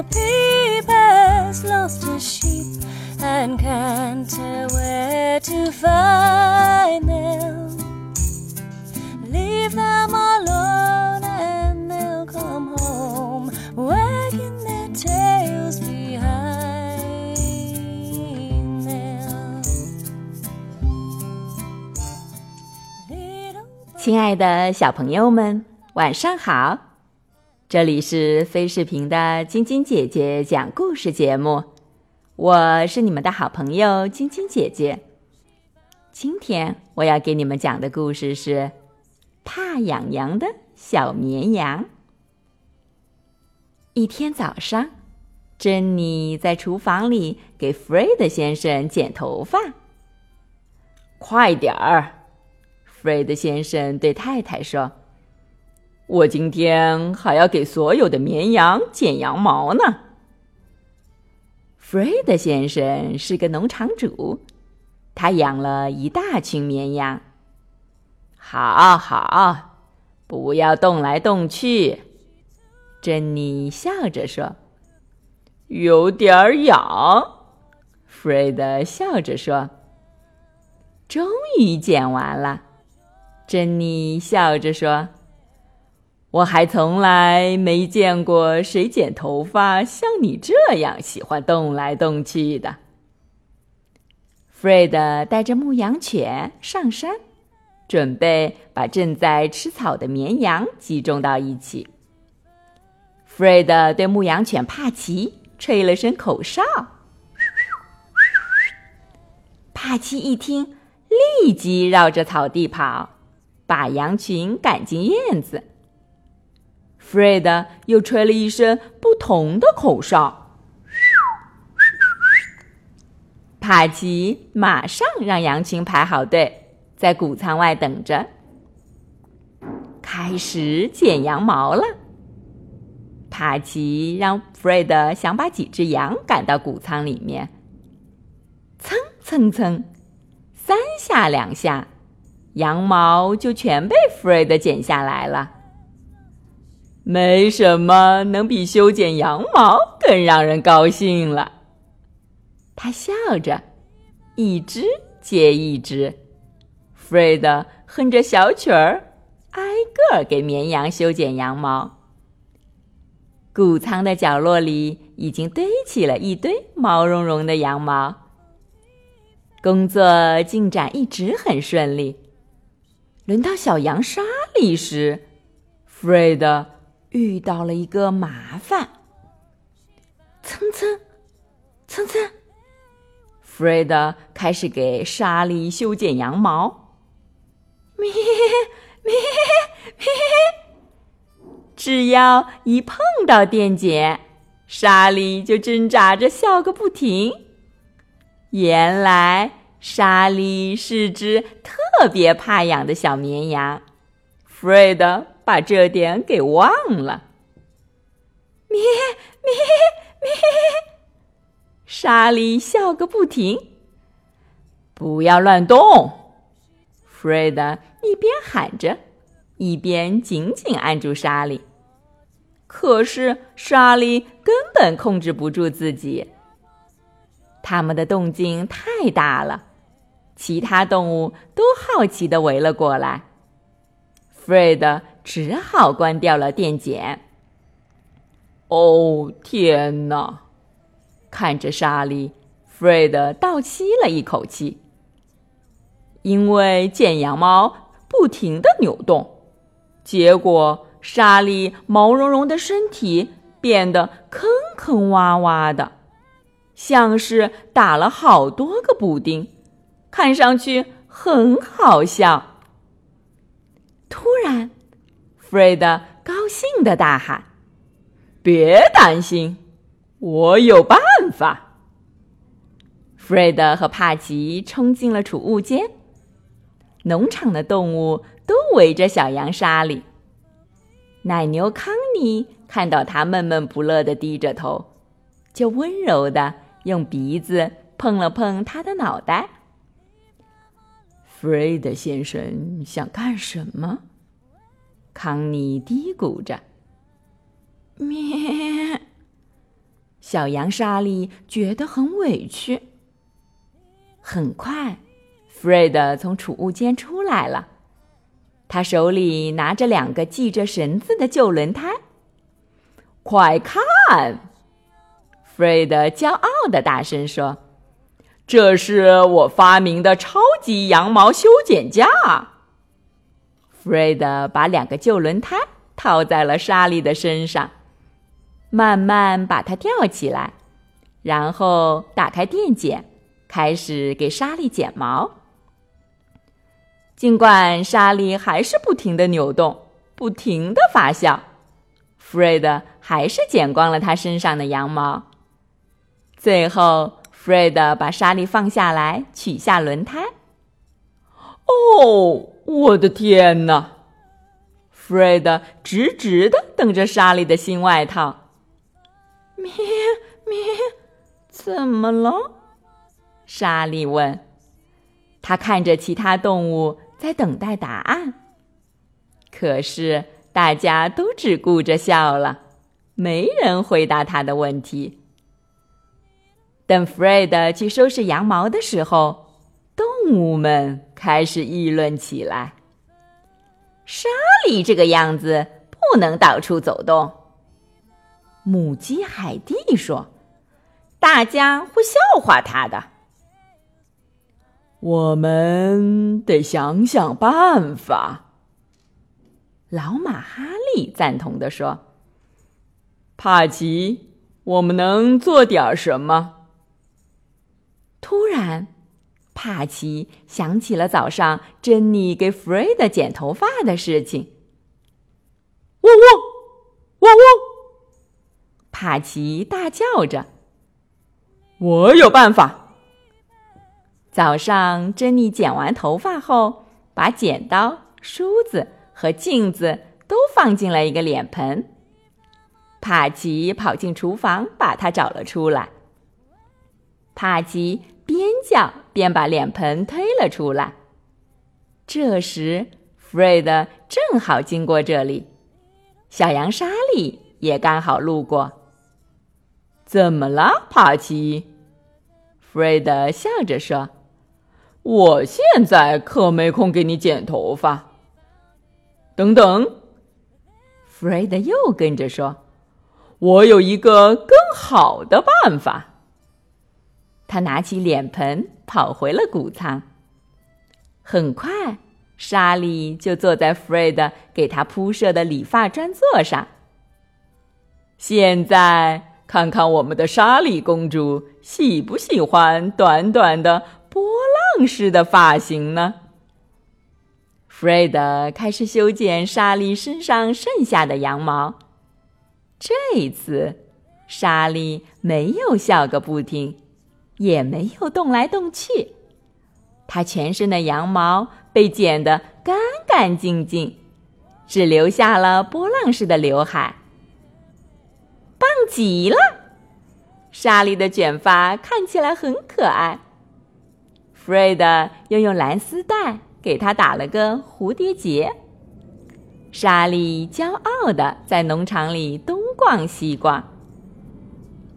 Poor Peep has lost his sheep and can't tell where to find them. Leave them alone and they'll come home, wagging their tails behind them. Little 亲爱的小朋友们，晚上好！这里是飞视频的晶晶姐姐讲故事节目，我是你们的好朋友晶晶姐姐。今天我要给你们讲的故事是《怕痒痒的小绵羊》。一天早上，珍妮在厨房里给弗瑞德先生剪头发。快点儿！弗瑞德先生对太太说：“我今天还要给所有的绵羊剪羊毛呢。”弗瑞德先生是个农场主，他养了一大群绵羊。好好，不要动来动去。珍妮笑着说：“有点痒。”弗瑞德笑着说：“终于剪完了。”珍妮笑着说：“我还从来没见过谁剪头发像你这样喜欢动来动去的。”弗瑞德带着牧羊犬上山，准备把正在吃草的绵羊集中到一起。弗瑞德对牧羊犬帕奇吹了声口哨，帕奇一听，立即绕着草地跑。把羊群赶进院子。弗瑞德又吹了一声不同的口哨，帕奇马上让羊群排好队，在谷仓外等着，开始剪羊毛了。帕奇让弗瑞德想把几只羊赶到谷仓里面，蹭蹭蹭，三下两下。羊毛就全被弗瑞德剪下来了。没什么能比修剪羊毛更让人高兴了。他笑着，一只接一只。弗瑞德哼着小曲儿，挨个儿给绵羊修剪羊毛。谷仓的角落里已经堆起了一堆毛茸茸的羊毛。工作进展一直很顺利。轮到小羊莎莉时，弗瑞德遇到了一个麻烦。蹭蹭，蹭蹭，弗瑞德开始给莎莉修剪羊毛。咩咩咩！只要一碰到电剪，莎莉就挣扎着笑个不停。原来。莎莉是只特别怕痒的小绵羊，弗瑞德把这点给忘了。咩咩咩！莎莉笑个不停。不要乱动！弗瑞德一边喊着，一边紧紧按住莎莉。可是莎莉根本控制不住自己，他们的动静太大了。其他动物都好奇的围了过来，弗瑞德只好关掉了电剪。哦，天哪！看着莎莉，弗瑞德倒吸了一口气，因为剪羊毛不停的扭动，结果莎莉毛茸茸的身体变得坑坑洼洼的，像是打了好多个补丁。看上去很好笑。突然，弗弗瑞德高兴的大喊：“别担心，我有办法！”弗瑞德和帕奇冲进了储物间。农场的动物都围着小羊莎莉。奶牛康妮看到他闷闷不乐的低着头，就温柔的用鼻子碰了碰他的脑袋。弗瑞德先生想干什么？康妮嘀咕着。咩。小羊莎莉觉得很委屈。很快，Fred 从储物间出来了，他手里拿着两个系着绳子的旧轮胎。快看！Fred 骄傲的大声说：“这是我发明的超级羊毛修剪架。”Fred 把两个旧轮胎套在了莎莉的身上。慢慢把它吊起来，然后打开电剪，开始给莎莉剪毛。尽管莎莉还是不停的扭动，不停的发笑，Fred 还是剪光了她身上的羊毛。最后，Fred 把莎莉放下来，取下轮胎。哦，我的天哪！Fred 直直的瞪着莎莉的新外套。咩咩，怎么了？莎莉问。他看着其他动物，在等待答案。可是大家都只顾着笑了，没人回答他的问题。等 Fred 去收拾羊毛的时候，动物们开始议论起来：“莎莉这个样子，不能到处走动。”母鸡海蒂说：“大家会笑话他的。”我们得想想办法。老马哈利赞同的说：“帕奇，我们能做点什么？”突然，帕奇想起了早上珍妮给弗瑞德剪头发的事情。汪汪，汪汪！帕奇大叫着：“我有办法！”早上，珍妮剪完头发后，把剪刀、梳子和镜子都放进了一个脸盆。帕奇跑进厨房，把它找了出来。帕奇边叫便把脸盆推了出来。这时，弗瑞德正好经过这里，小羊莎莉也刚好路过。怎么了，帕奇？弗瑞德笑着说：“我现在可没空给你剪头发。”等等，弗瑞德又跟着说：“我有一个更好的办法。”他拿起脸盆，跑回了谷仓。很快，莎莉就坐在弗瑞德给他铺设的理发专座上。现在。看看我们的莎莉公主喜不喜欢短短的波浪式的发型呢？弗瑞德开始修剪莎莉身上剩下的羊毛。这一次，莎莉没有笑个不停，也没有动来动去，她全身的羊毛被剪得干干净净，只留下了波浪式的刘海。棒极了！莎莉的卷发看起来很可爱。弗瑞德又用蓝丝带给她打了个蝴蝶结。莎莉骄傲的在农场里东逛西逛。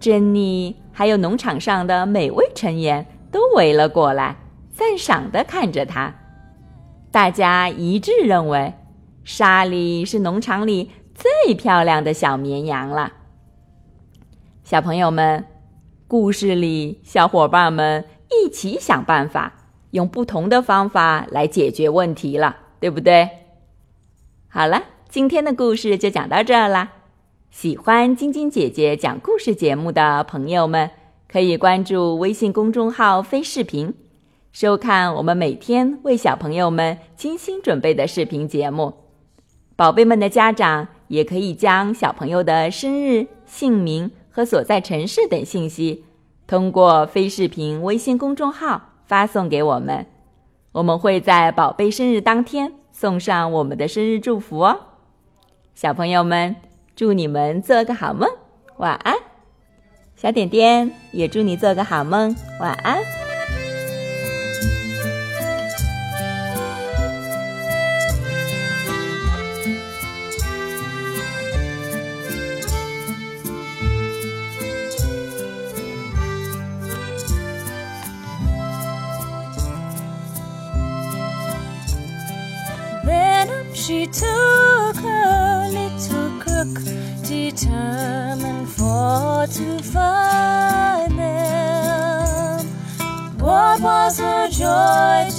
珍妮还有农场上的每位成员都围了过来，赞赏的看着他。大家一致认为，莎莉是农场里最漂亮的小绵羊了。小朋友们，故事里小伙伴们一起想办法，用不同的方法来解决问题了，对不对？好了，今天的故事就讲到这儿啦。喜欢晶晶姐姐讲故事节目的朋友们，可以关注微信公众号“飞视频”，收看我们每天为小朋友们精心准备的视频节目。宝贝们的家长也可以将小朋友的生日、姓名。和所在城市等信息，通过飞视频微信公众号发送给我们，我们会在宝贝生日当天送上我们的生日祝福哦。小朋友们，祝你们做个好梦，晚安。小点点也祝你做个好梦，晚安。She took a little crook, determined for to find them. What was her joy